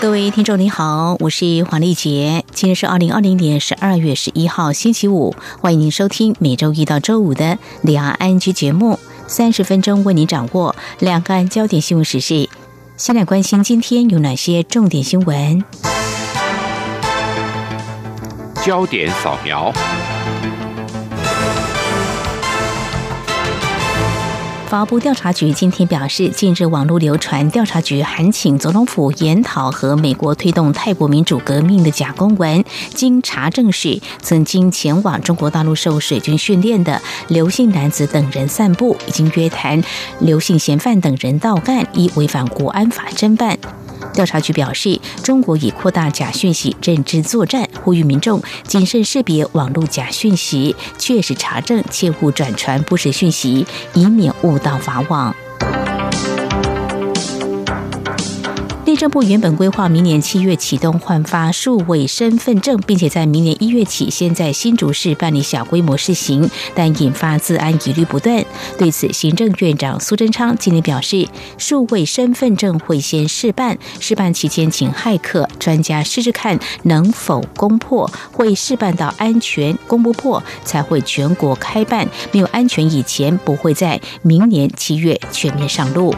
各位听众您好，我是黄丽杰，今天是二零二零年十二月十一号星期五，欢迎您收听每周一到周五的两岸 ING 节目，三十分钟为您掌握两岸焦点新闻时事。先来关心今天有哪些重点新闻？焦点扫描。法务部调查局今天表示，近日网络流传调查局函请总统府研讨和美国推动泰国民主革命的假公文，经查证是曾经前往中国大陆受水军训练的刘姓男子等人散步，已经约谈刘姓嫌犯等人到案，依违反国安法侦办。调查局表示，中国已扩大假讯息认知作战，呼吁民众谨慎识别网络假讯息，确实查证，切勿转传不实讯息，以免误导法网。内政部原本规划明年七月启动换发数位身份证，并且在明年一月起先在新竹市办理小规模试行，但引发治安疑虑不断。对此，行政院长苏贞昌今天表示，数位身份证会先试办，试办期间请骇客专家试试看能否攻破，会试办到安全攻不破才会全国开办，没有安全以前不会在明年七月全面上路。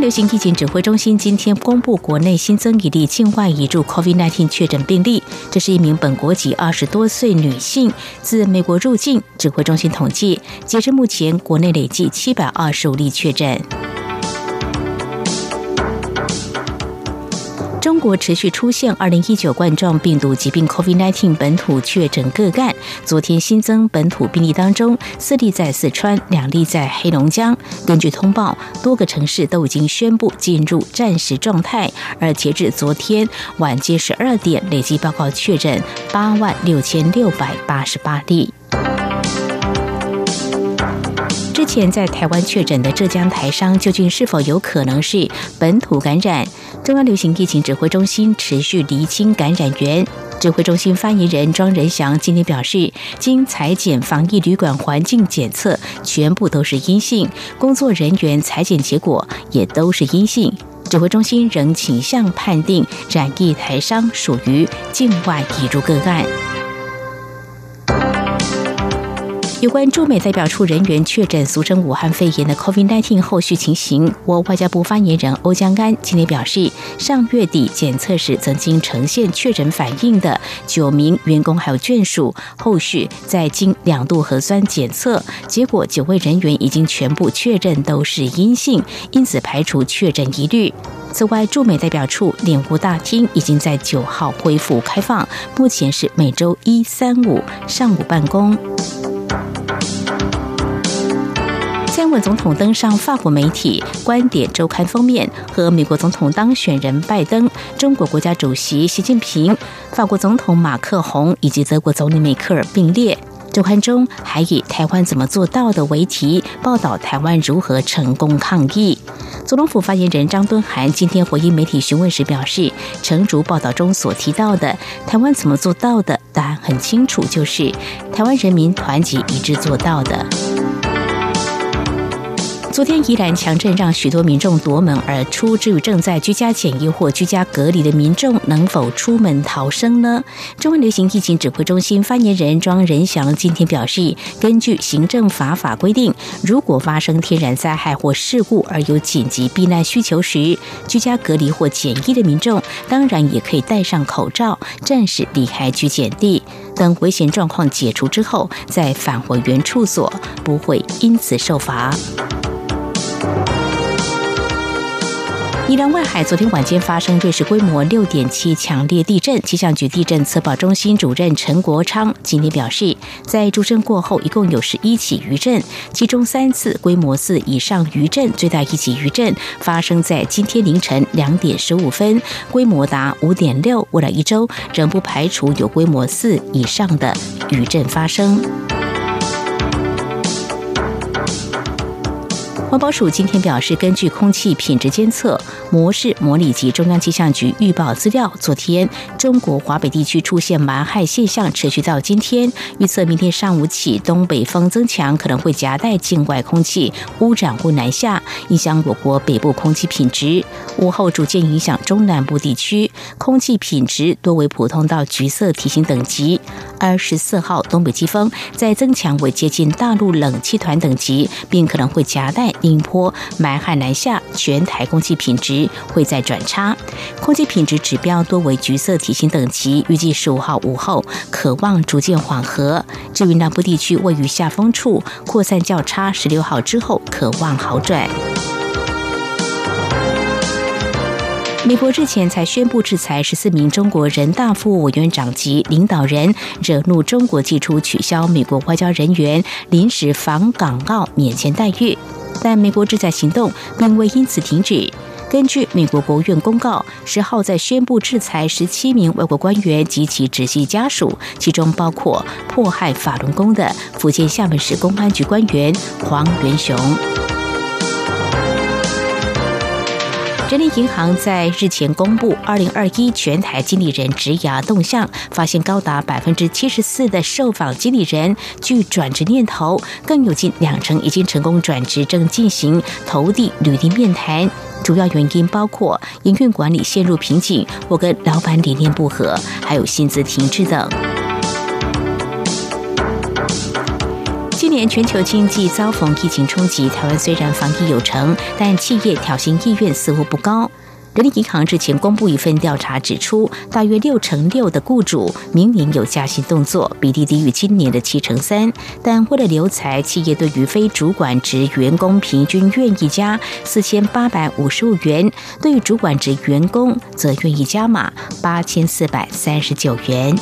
流行疫情指挥中心今天公布，国内新增一例境外移入 COVID-19 确诊病例，这是一名本国籍二十多岁女性自美国入境。指挥中心统计，截至目前，国内累计七百二十五例确诊。中国持续出现二零一九冠状病毒疾病 COVID-19 本土确诊个案。昨天新增本土病例当中，四例在四川，两例在黑龙江。根据通报，多个城市都已经宣布进入战时状态。而截至昨天晚间十二点，累计报告确诊八万六千六百八十八例。前在台湾确诊的浙江台商，究竟是否有可能是本土感染？中央流行疫情指挥中心持续厘清感染源。指挥中心发言人庄仁祥今天表示，经采检防疫旅馆环境检测，全部都是阴性，工作人员采检结果也都是阴性。指挥中心仍倾向判定染疫台商属于境外移入个案。有关驻美代表处人员确诊俗称武汉肺炎的 COVID-19 后续情形，我外交部发言人欧江安今天表示，上月底检测时曾经呈现确诊反应的九名员工还有眷属，后续再经两度核酸检测，结果九位人员已经全部确认都是阴性，因此排除确诊疑虑。此外，驻美代表处脸屋大厅已经在九号恢复开放，目前是每周一、三、五上午办公。蔡英文总统登上法国媒体《观点周刊》封面，和美国总统当选人拜登、中国国家主席习近平、法国总统马克宏以及德国总理梅克尔并列。周刊中还以“台湾怎么做到的”为题，报道台湾如何成功抗疫。总统府发言人张敦涵今天回应媒体询问时表示，陈竹报道中所提到的，台湾怎么做到的？答案很清楚，就是台湾人民团结一致做到的。昨天宜兰强震让许多民众夺门而出，至于正在居家检疫或居家隔离的民众能否出门逃生呢？中央流行疫情指挥中心发言人庄仁祥今天表示，根据行政法法规定，如果发生天然灾害或事故而有紧急避难需求时，居家隔离或检疫的民众当然也可以戴上口罩，暂时离开居检地，等危险状况解除之后再返回原处所，不会因此受罚。宜兰外海昨天晚间发生瑞士规模六点七强烈地震，气象局地震测报中心主任陈国昌今天表示，在诸震过后，一共有十一起余震，其中三次规模四以上余震，最大一起余震发生在今天凌晨两点十五分，规模达五点六。未来一周仍不排除有规模四以上的余震发生。环保署今天表示，根据空气品质监测模式模拟及中央气象局预报资料，昨天中国华北地区出现霾害现象，持续到今天。预测明天上午起，东北风增强，可能会夹带境外空气污染物南下，影响我国北部空气品质。午后逐渐影响中南部地区，空气品质多为普通到橘色提醒等级。二十四号东北季风再增强为接近大陆冷气团等级，并可能会夹带。宁波霾害南下，全台空气品质会再转差，空气品质指标多为橘色体型等级。预计十五号午后可望逐渐缓和。至于南部地区位于下风处，扩散较差，十六号之后可望好转。美国日前才宣布制裁十四名中国人大副委员长级领导人，惹怒中国，祭出取消美国外交人员临时访港澳免签待遇。但美国制裁行动并未因此停止。根据美国国务院公告，十号在宣布制裁十七名外国官员及其直系家属，其中包括迫害法轮功的福建厦门市公安局官员黄元雄。人力银行在日前公布二零二一全台经理人职涯动向，发现高达百分之七十四的受访经理人具转职念头，更有近两成已经成功转职，正进行投递履历面谈。主要原因包括营运管理陷入瓶颈，或跟老板理念不合，还有薪资停滞等。年全球经济遭逢疫情冲击，台湾虽然防疫有成，但企业调薪意愿似乎不高。人力银行之前公布一份调查指出，大约六成六的雇主明年有加薪动作，比例低于今年的七成三。但为了留才，企业对于非主管职员工平均愿意加四千八百五十五元，对于主管职员工则愿意加码八千四百三十九元。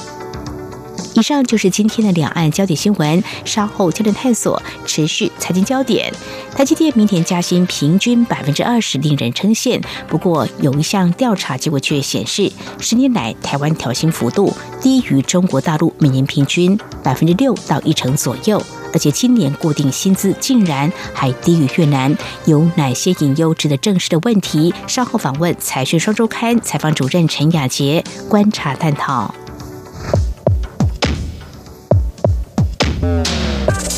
以上就是今天的两岸焦点新闻。稍后焦点探索，持续财经焦点。台积电明年加薪平均百分之二十，令人称羡。不过，有一项调查结果却显示，十年来台湾调薪幅度低于中国大陆每年平均百分之六到一成左右。而且今年固定薪资竟然还低于越南，有哪些隐忧值得正视的问题？稍后访问《财讯双周刊》采访主任陈雅洁，观察探讨。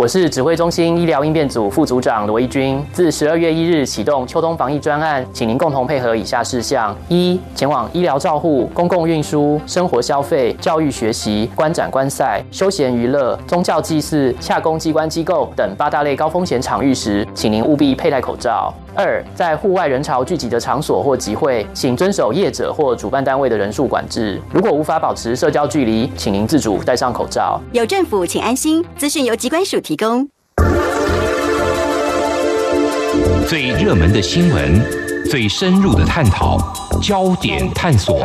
我是指挥中心医疗应变组副组长罗一军。自十二月一日启动秋冬防疫专案，请您共同配合以下事项：一、前往医疗照护、公共运输、生活消费、教育学习、观展观赛、休闲娱乐、宗教祭祀、洽公机关机构等八大类高风险场域时，请您务必佩戴口罩。二，在户外人潮聚集的场所或集会，请遵守业者或主办单位的人数管制。如果无法保持社交距离，请您自主戴上口罩。有政府，请安心。资讯由机关署提供。最热门的新闻，最深入的探讨，焦点探索。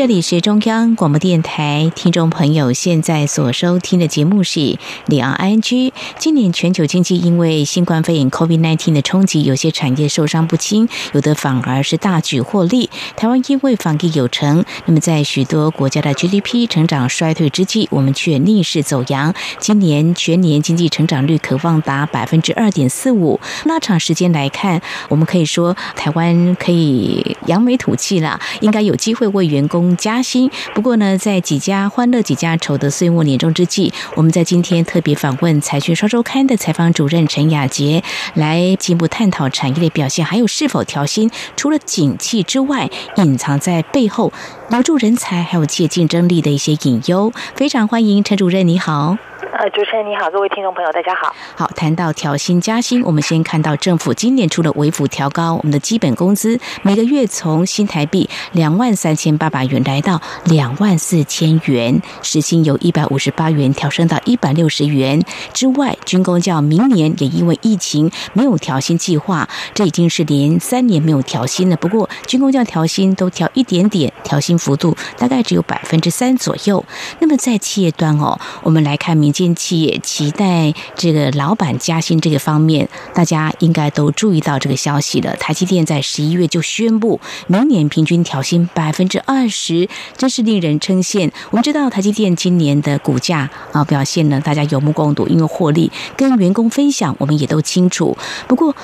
这里是中央广播电台，听众朋友现在所收听的节目是两岸 ING。今年全球经济因为新冠肺炎 COVID-19 的冲击，有些产业受伤不轻，有的反而是大举获利。台湾因为防疫有成，那么在许多国家的 GDP 成长衰退之际，我们却逆势走扬。今年全年经济成长率可望达百分之二点四五。拉长时间来看，我们可以说台湾可以扬眉吐气了，应该有机会为员工。加薪。不过呢，在几家欢乐几家愁的岁末年终之际，我们在今天特别访问《财讯双周刊》的采访主任陈雅杰，来进一步探讨产业的表现，还有是否调薪。除了景气之外，隐藏在背后留住人才，还有企业竞争力的一些隐忧。非常欢迎陈主任，你好。呃，主持人你好，各位听众朋友，大家好。好，谈到调薪加薪，我们先看到政府今年除了微幅调高我们的基本工资，每个月从新台币两万三千八百元来到两万四千元，时薪由一百五十八元调升到一百六十元。之外，军工教明年也因为疫情没有调薪计划，这已经是连三年没有调薪了。不过，军工教调薪都调一点点，调薪幅度大概只有百分之三左右。那么在企业端哦，我们来看民间。近期也期待这个老板加薪这个方面，大家应该都注意到这个消息了。台积电在十一月就宣布，明年平均调薪百分之二十，真是令人称羡。我们知道台积电今年的股价啊表现呢，大家有目共睹，因为获利跟员工分享，我们也都清楚。不过，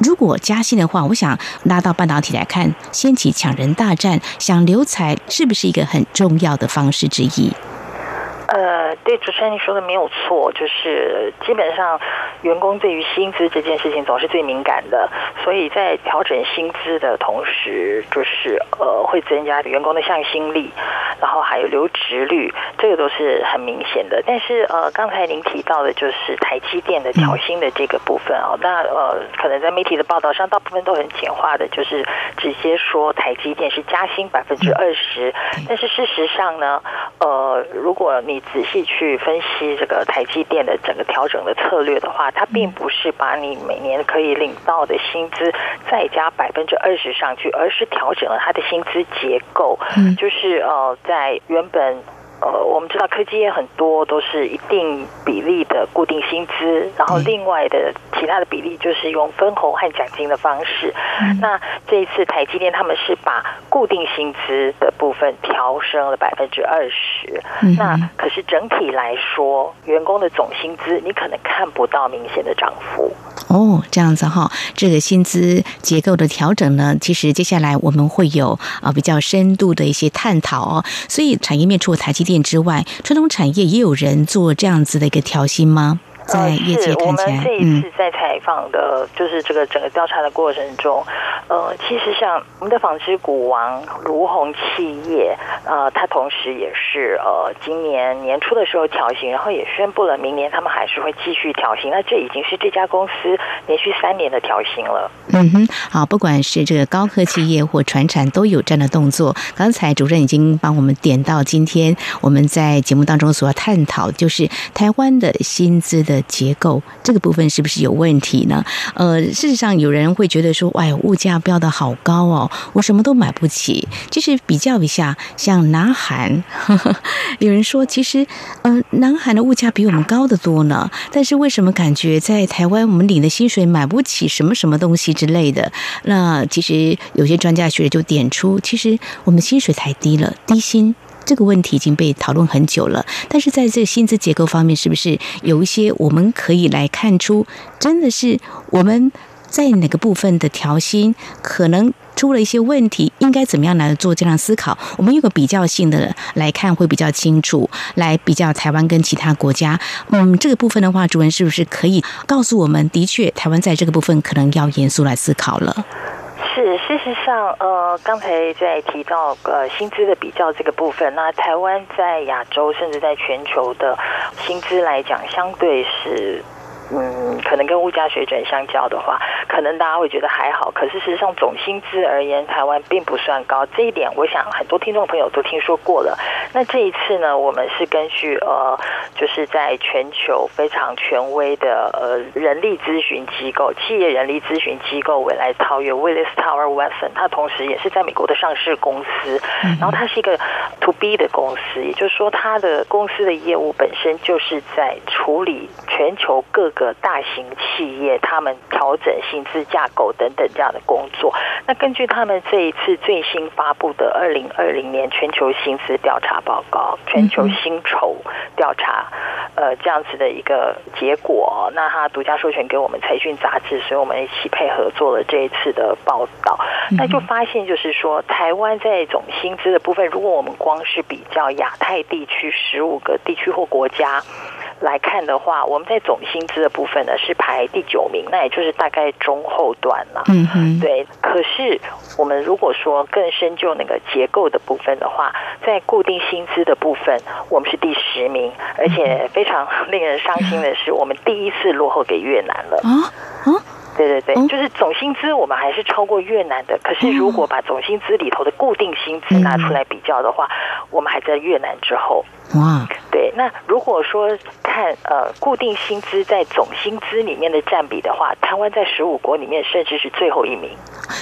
如果加薪的话，我想拉到半导体来看，掀起抢人大战，想留才是不是一个很重要的方式之一？呃，对，主持人你说的没有错，就是基本上员工对于薪资这件事情总是最敏感的，所以在调整薪资的同时，就是呃会增加员工的向心力，然后还有留职率，这个都是很明显的。但是呃，刚才您提到的就是台积电的调薪的这个部分哦，那呃可能在媒体的报道上，大部分都很简化的，就是直接说台积电是加薪百分之二十，但是事实上呢，呃，如果你仔细去分析这个台积电的整个调整的策略的话，它并不是把你每年可以领到的薪资再加百分之二十上去，而是调整了它的薪资结构，就是呃，在原本。呃，我们知道科技业很多都是一定比例的固定薪资，然后另外的其他的比例就是用分红和奖金的方式。嗯、那这一次台积电他们是把固定薪资的部分调升了百分之二十，那可是整体来说，员工的总薪资你可能看不到明显的涨幅。哦，这样子哈，这个薪资结构的调整呢，其实接下来我们会有啊比较深度的一些探讨哦。所以产业面除了台积电之外，传统产业也有人做这样子的一个调薪吗？在业界看起来，呃、是我们这一次在采访的，就是这个整个调查的过程中，呃，其实像我们的纺织股王卢鸿企业，呃，它同时也是呃今年年初的时候调薪，然后也宣布了明年他们还是会继续调薪。那这已经是这家公司连续三年的调薪了。嗯哼，好，不管是这个高科技业或传产都有这样的动作。刚才主任已经帮我们点到今天我们在节目当中所要探讨，就是台湾的薪资的。结构这个部分是不是有问题呢？呃，事实上有人会觉得说，哎，物价飙得好高哦，我什么都买不起。其实比较一下，像南韩，呵呵，有人说，其实呃，南韩的物价比我们高得多呢。但是为什么感觉在台湾我们领的薪水买不起什么什么东西之类的？那其实有些专家学者就点出，其实我们薪水太低了，低薪。这个问题已经被讨论很久了，但是在这个薪资结构方面，是不是有一些我们可以来看出，真的是我们在哪个部分的调薪可能出了一些问题，应该怎么样来做这样思考？我们有个比较性的来看会比较清楚，来比较台湾跟其他国家。嗯，这个部分的话，主任是不是可以告诉我们，的确台湾在这个部分可能要严肃来思考了？是，事实上，呃，刚才在提到呃薪资的比较这个部分，那台湾在亚洲甚至在全球的薪资来讲，相对是。嗯，可能跟物价水准相较的话，可能大家会觉得还好。可是事实上，总薪资而言，台湾并不算高。这一点，我想很多听众朋友都听说过了。那这一次呢，我们是根据呃，就是在全球非常权威的呃人力咨询机构、企业人力咨询机构未来超越 Willis Tower Watson，它同时也是在美国的上市公司。然后它是一个 To B 的公司，也就是说，它的公司的业务本身就是在处理全球各个个。大型企业，他们调整薪资架构等等这样的工作。那根据他们这一次最新发布的二零二零年全球薪资调查报告、全球薪酬调查，呃，这样子的一个结果，那他独家授权给我们财讯杂志，所以我们一起配合做了这一次的报道。那就发现，就是说，台湾在总薪资的部分，如果我们光是比较亚太地区十五个地区或国家。来看的话，我们在总薪资的部分呢是排第九名，那也就是大概中后段了。嗯哼，对。可是我们如果说更深究那个结构的部分的话，在固定薪资的部分，我们是第十名，而且非常令人伤心的是，我们第一次落后给越南了。啊啊！对对对，就是总薪资我们还是超过越南的，可是如果把总薪资里头的固定薪资拿出来比较的话，我们还在越南之后。哇，对，那如果说看呃固定薪资在总薪资里面的占比的话，台湾在十五国里面甚至是最后一名。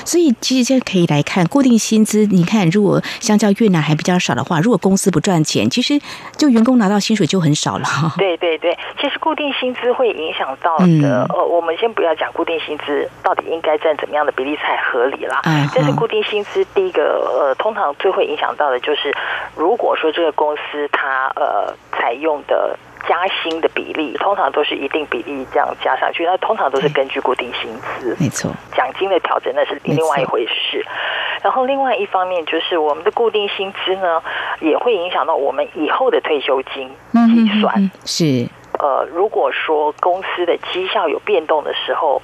所以其实现在可以来看固定薪资，你看如果相较越南还比较少的话，如果公司不赚钱，其实就员工拿到薪水就很少了。对对对，其实固定薪资会影响到的，嗯、呃，我们先不要讲固定薪资到底应该占怎么样的比例才合理啦。嗯，但是固定薪资第一个呃，通常最会影响到的就是，如果说这个公司它呃，采用的加薪的比例，通常都是一定比例这样加上去，那通常都是根据固定薪资，没错。奖金的调整那是另外一回事。然后另外一方面就是我们的固定薪资呢，也会影响到我们以后的退休金计算。嗯、是，呃，如果说公司的绩效有变动的时候，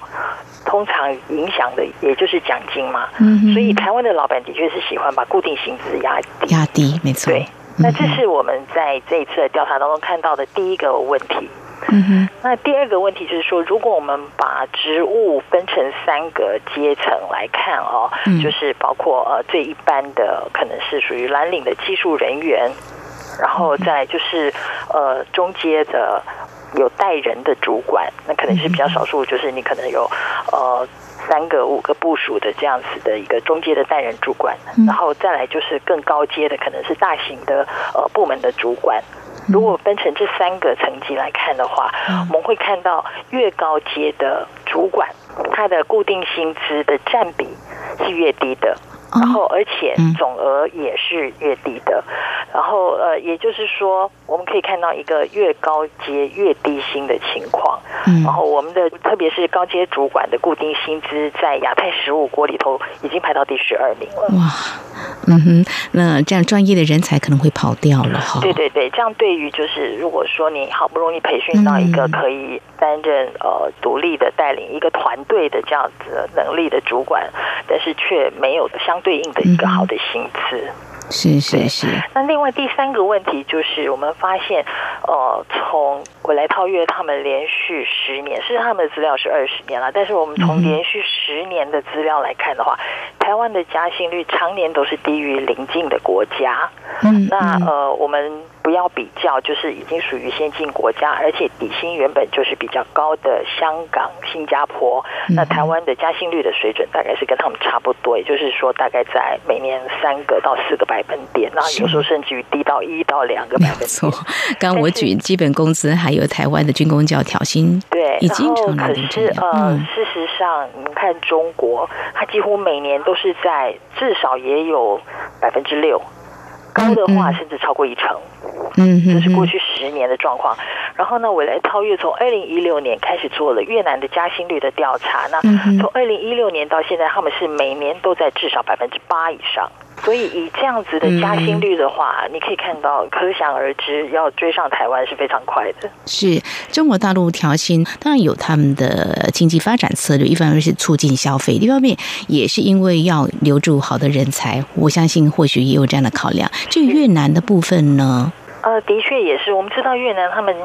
通常影响的也就是奖金嘛。嗯，所以台湾的老板的确是喜欢把固定薪资压低，压低，没错。对。那这是我们在这一次的调查当中看到的第一个问题。嗯哼。那第二个问题就是说，如果我们把职务分成三个阶层来看哦，就是包括呃最一般的可能是属于蓝领的技术人员，然后再就是呃中阶的有带人的主管，那可能是比较少数，就是你可能有呃。三个、五个部署的这样子的一个中阶的带人主管，然后再来就是更高阶的，可能是大型的呃部门的主管。如果分成这三个层级来看的话，我们会看到越高阶的主管，他的固定薪资的占比是越低的。然后，而且总额也是越低的。然后，呃，也就是说，我们可以看到一个越高阶越低薪的情况。然后，我们的特别是高阶主管的固定薪资，在亚太十五国里头已经排到第十二名了。哇，嗯哼，那这样专业的人才可能会跑掉了哈。对对对，这样对于就是如果说你好不容易培训到一个可以担任呃独立的带领一个团队的这样子能力的主管，但是却没有相。对应的一个好的薪资，是是是。那另外第三个问题就是，我们发现，呃，从我来套越他们连续十年，是他们的资料是二十年了，但是我们从连续十年的资料来看的话，台湾的加薪率常年都是低于邻近的国家。嗯，那呃，我们。不要比较，就是已经属于先进国家，而且底薪原本就是比较高的香港、新加坡。那台湾的加薪率的水准大概是跟他们差不多，也就是说大概在每年三个到四个百分点，那有时候甚至于低到一到两个百分点。没错，刚刚我举基本工资，还有台湾的军工教调薪，对，已经成可是呃，嗯、事实上，你们看中国，它几乎每年都是在至少也有百分之六。高的话甚至超过一成，嗯，这是过去十年的状况。然后呢，未来超越从二零一六年开始做了越南的加薪率的调查，那从二零一六年到现在，他们是每年都在至少百分之八以上。所以以这样子的加薪率的话，嗯、你可以看到，可想而知，要追上台湾是非常快的。是中国大陆调薪，当然有他们的经济发展策略，一方面是促进消费，一方面也是因为要留住好的人才。我相信或许也有这样的考量。至于越南的部分呢？呃，的确也是。我们知道越南他们。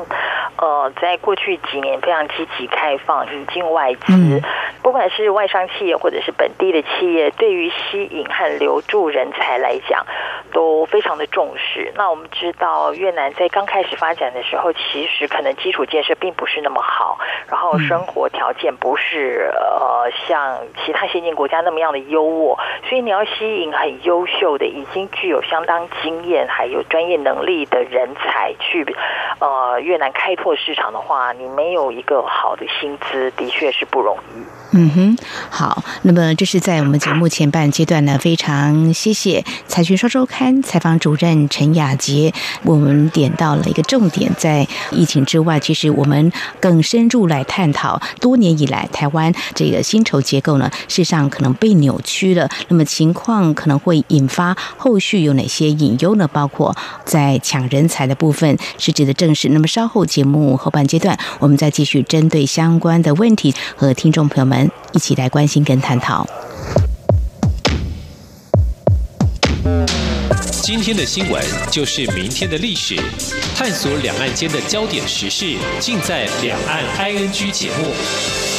呃，在过去几年非常积极开放引进外资，嗯、不管是外商企业或者是本地的企业，对于吸引和留住人才来讲，都非常的重视。那我们知道越南在刚开始发展的时候，其实可能基础建设并不是那么好，然后生活条件不是呃像其他先进国家那么样的优渥，所以你要吸引很优秀的、已经具有相当经验还有专业能力的人才去呃越南开拓。市场的话，你没有一个好的薪资，的确是不容易。嗯哼，好，那么这是在我们节目前半阶段呢，非常谢谢《财讯双周刊》采访主任陈雅洁，我们点到了一个重点，在疫情之外，其实我们更深入来探讨，多年以来台湾这个薪酬结构呢，事实上可能被扭曲了。那么情况可能会引发后续有哪些隐忧呢？包括在抢人才的部分是值得正视。那么稍后节目。后半阶段，我们再继续针对相关的问题和听众朋友们一起来关心跟探讨。今天的新闻就是明天的历史，探索两岸间的焦点时事，尽在《两岸 ING》节目。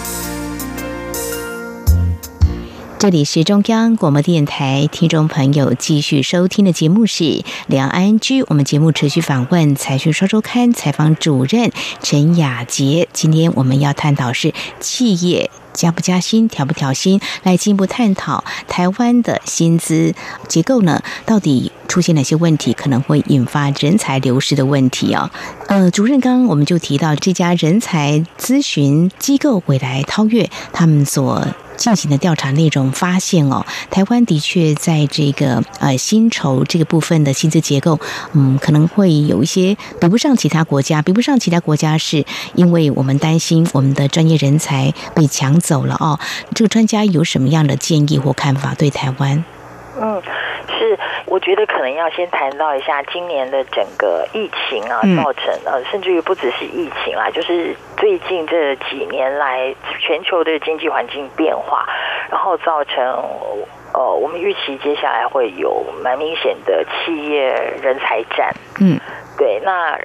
这里是中央广播电台，听众朋友继续收听的节目是《两岸 ING》。我们节目持续访问《财讯双周刊》采访主任陈雅洁。今天我们要探讨是企业。加不加薪，调不调薪，来进一步探讨台湾的薪资结构呢？到底出现哪些问题，可能会引发人才流失的问题哦？呃，主任刚刚我们就提到这家人才咨询机构未来超越，他们所进行的调查内容发现哦，台湾的确在这个呃薪酬这个部分的薪资结构，嗯，可能会有一些比不上其他国家，比不上其他国家，是因为我们担心我们的专业人才被抢走了哦。这个专家有什么样的建议或看法？对台湾？嗯，是，我觉得可能要先谈到一下今年的整个疫情啊，造成呃，甚至于不只是疫情啦，就是最近这几年来全球的经济环境变化，然后造成呃，我们预期接下来会有蛮明显的企业人才战。嗯，对，那。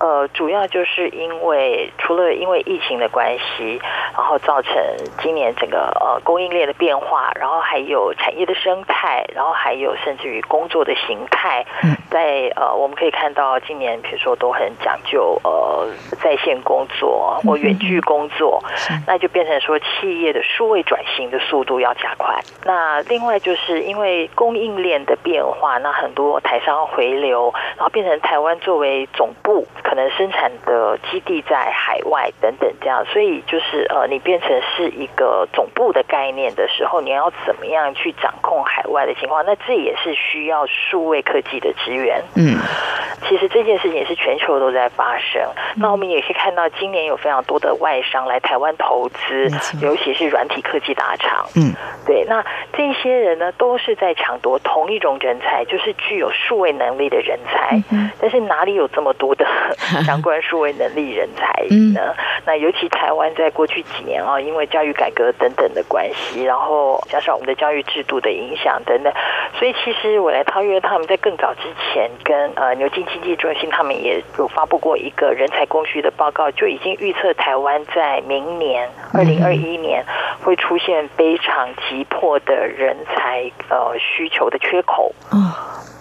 呃，主要就是因为除了因为疫情的关系，然后造成今年整个呃供应链的变化，然后还有产业的生态，然后还有甚至于工作的形态，在呃我们可以看到今年比如说都很讲究呃在线工作或远距工作，那就变成说企业的数位转型的速度要加快。那另外就是因为供应链的变化，那很多台商回流，然后变成台湾作为总部。可能生产的基地在海外等等这样，所以就是呃，你变成是一个总部的概念的时候，你要怎么样去掌控海外的情况？那这也是需要数位科技的支援。嗯，其实这件事情也是全球都在发生。那我们也可以看到，今年有非常多的外商来台湾投资，尤其是软体科技大厂。嗯，对，那这些人呢，都是在抢夺同一种人才，就是具有数位能力的人才。嗯，但是哪里有这么多的？相关数位能力人才呢？嗯、那尤其台湾在过去几年啊，因为教育改革等等的关系，然后加上我们的教育制度的影响等等，所以其实我来超越他们在更早之前跟呃牛津经济中心他们也有发布过一个人才供需的报告，就已经预测台湾在明年二零二一年会出现非常急迫的人才呃需求的缺口。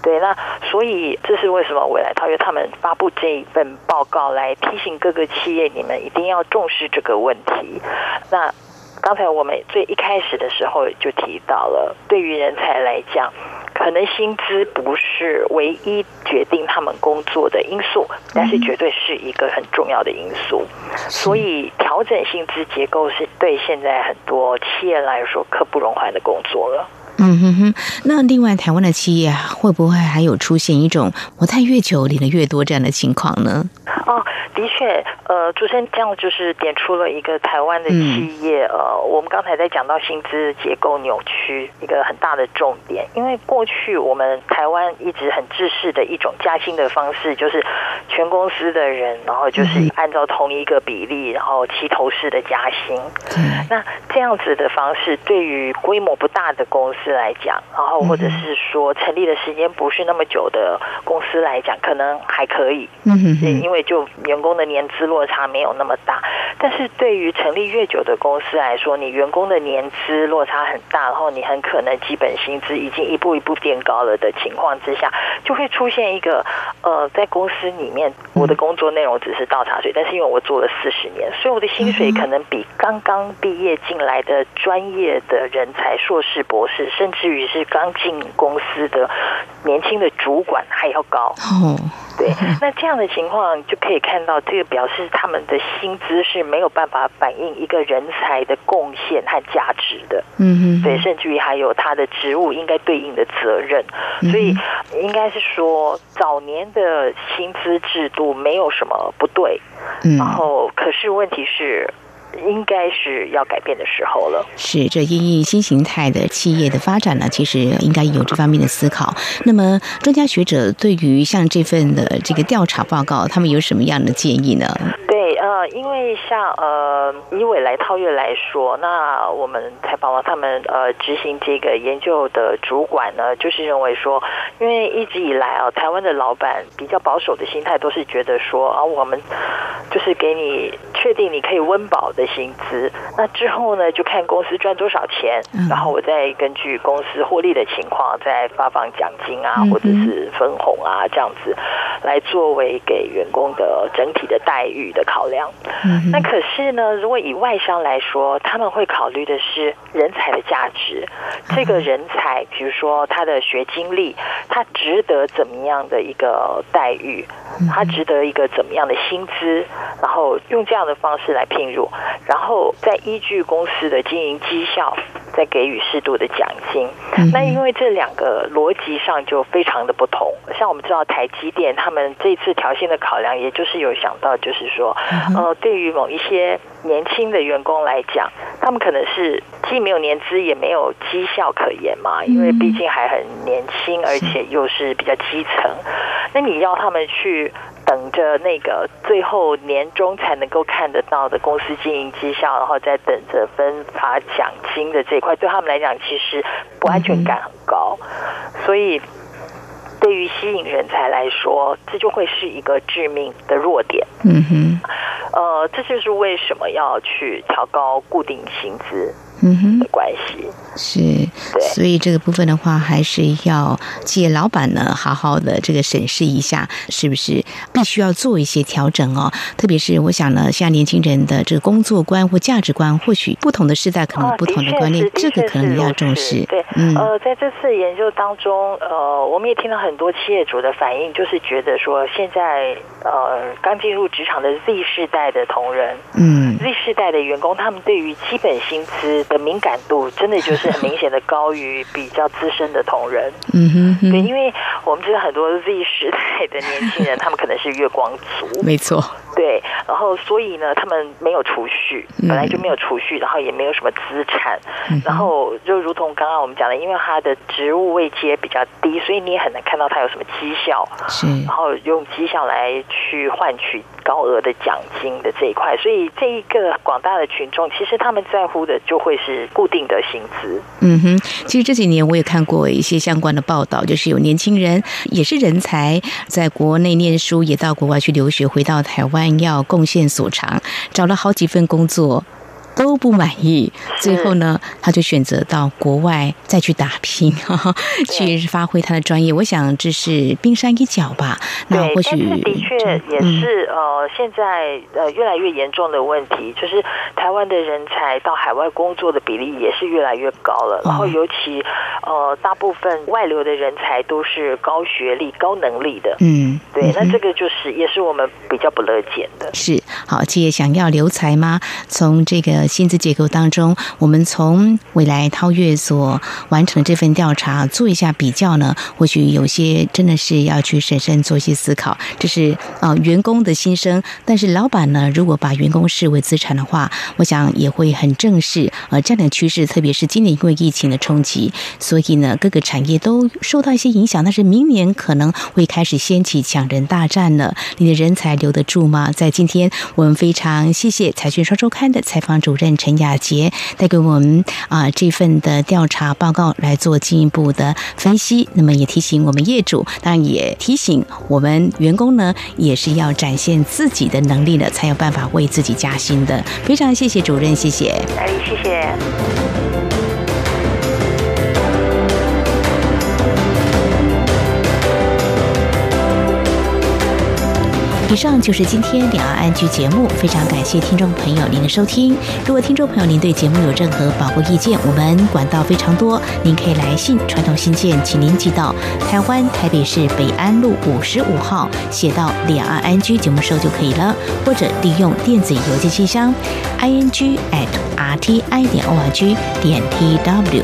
对，那所以这是为什么未来超越他们发布这一份报告来提醒各个企业，你们一定要重视这个问题。那刚才我们最一开始的时候就提到了，对于人才来讲，可能薪资不是唯一决定他们工作的因素，但是绝对是一个很重要的因素。所以调整薪资结构是对现在很多企业来说刻不容缓的工作了。嗯哼哼，那另外台湾的企业会不会还有出现一种我待越久领的越多这样的情况呢？哦，的确，呃，主持人这样就是点出了一个台湾的企业，嗯、呃，我们刚才在讲到薪资结构扭曲一个很大的重点，因为过去我们台湾一直很制式的一种加薪的方式，就是全公司的人，然后就是按照同一个比例，然后齐头式的加薪。嗯、那这样子的方式对于规模不大的公司。来讲，然后或者是说成立的时间不是那么久的公司来讲，可能还可以，嗯哼哼，因为就员工的年资落差没有那么大。但是对于成立越久的公司来说，你员工的年资落差很大，然后你很可能基本薪资已经一步一步变高了的情况之下，就会出现一个呃，在公司里面我的工作内容只是倒茶水，但是因为我做了四十年，所以我的薪水可能比刚刚毕业进来的专业的人才、硕士、博士。甚至于是刚进公司的年轻的主管还要高。哦，对，那这样的情况就可以看到，这个表示他们的薪资是没有办法反映一个人才的贡献和价值的。嗯嗯，对，甚至于还有他的职务应该对应的责任。所以应该是说，早年的薪资制度没有什么不对。嗯，然后可是问题是。应该是要改变的时候了。是，这因应新形态的企业的发展呢，其实应该有这方面的思考。那么，专家学者对于像这份的这个调查报告，他们有什么样的建议呢？对，呃，因为像呃，以伟来套月来说，那我们采访了他们呃执行这个研究的主管呢，就是认为说，因为一直以来啊，台湾的老板比较保守的心态都是觉得说啊，我们就是给你确定你可以温饱的。薪资，那之后呢，就看公司赚多少钱，然后我再根据公司获利的情况，再发放奖金啊，或者是分红啊，这样子来作为给员工的整体的待遇的考量。那可是呢，如果以外商来说，他们会考虑的是人才的价值，这个人才，比如说他的学经历，他值得怎么样的一个待遇，他值得一个怎么样的薪资，然后用这样的方式来聘入。然后再依据公司的经营绩效，再给予适度的奖金。那因为这两个逻辑上就非常的不同。像我们知道台积电，他们这次调薪的考量，也就是有想到，就是说，呃，对于某一些年轻的员工来讲，他们可能是既没有年资，也没有绩效可言嘛，因为毕竟还很年轻，而且又是比较基层。那你要他们去。等着那个最后年终才能够看得到的公司经营绩效，然后再等着分发奖金的这一块，对他们来讲其实不安全感很高，所以对于吸引人才来说，这就会是一个致命的弱点。嗯哼，呃，这就是为什么要去调高固定薪资。嗯哼，的关系是，所以这个部分的话，还是要借老板呢，好好的这个审视一下，是不是必须要做一些调整哦。特别是我想呢，像年轻人的这个工作观或价值观，或许不同的时代可能有不同的观念，这个可能要重视。对，嗯，呃，在这次研究当中，呃，我们也听到很多企业主的反应，就是觉得说，现在呃刚进入职场的 Z 世代的同仁，嗯，Z 世代的员工，他们对于基本薪资。的敏感度真的就是很明显的高于比较资深的同仁，嗯哼，对，因为我们知道很多 Z 时代的年轻人，他们可能是月光族，没错，对，然后所以呢，他们没有储蓄，本来就没有储蓄，然后也没有什么资产，然后就如同刚刚我们讲的，因为他的职务位阶比较低，所以你也很难看到他有什么绩效，是，然后用绩效来去换取高额的奖金的这一块，所以这一个广大的群众，其实他们在乎的就会是固定的薪资。嗯哼，其实这几年我也看过一些相关的报道，就是有年轻人也是人才，在国内念书，也到国外去留学，回到台湾要贡献所长，找了好几份工作。都不满意，最后呢，他就选择到国外再去打拼，呵呵去发挥他的专业。我想这是冰山一角吧。那或许的确也是、嗯、呃，现在呃越来越严重的问题，就是台湾的人才到海外工作的比例也是越来越高了。然后尤其呃，大部分外流的人才都是高学历、高能力的。嗯，对，那这个就是也是我们比较不乐见的。是好，企业想要留才吗？从这个。薪资结构当中，我们从未来套越所完成的这份调查做一下比较呢，或许有些真的是要去审慎做一些思考。这是啊，员工的心声。但是老板呢，如果把员工视为资产的话，我想也会很正视呃这样的趋势。特别是今年因为疫情的冲击，所以呢各个产业都受到一些影响。但是明年可能会开始掀起抢人大战了。你的人才留得住吗？在今天，我们非常谢谢财讯双周刊的采访主主任陈雅杰带给我们啊这份的调查报告来做进一步的分析。那么也提醒我们业主，当然也提醒我们员工呢，也是要展现自己的能力了，才有办法为自己加薪的。非常谢谢主任，谢谢。哎，谢谢。以上就是今天两岸安居节目，非常感谢听众朋友您的收听。如果听众朋友您对节目有任何宝贵意见，我们管道非常多，您可以来信传统信件，请您寄到台湾台北市北安路五十五号，写到两岸安居节目收就可以了，或者利用电子邮件信箱 i n g at r t i 点 o r g 点 t w。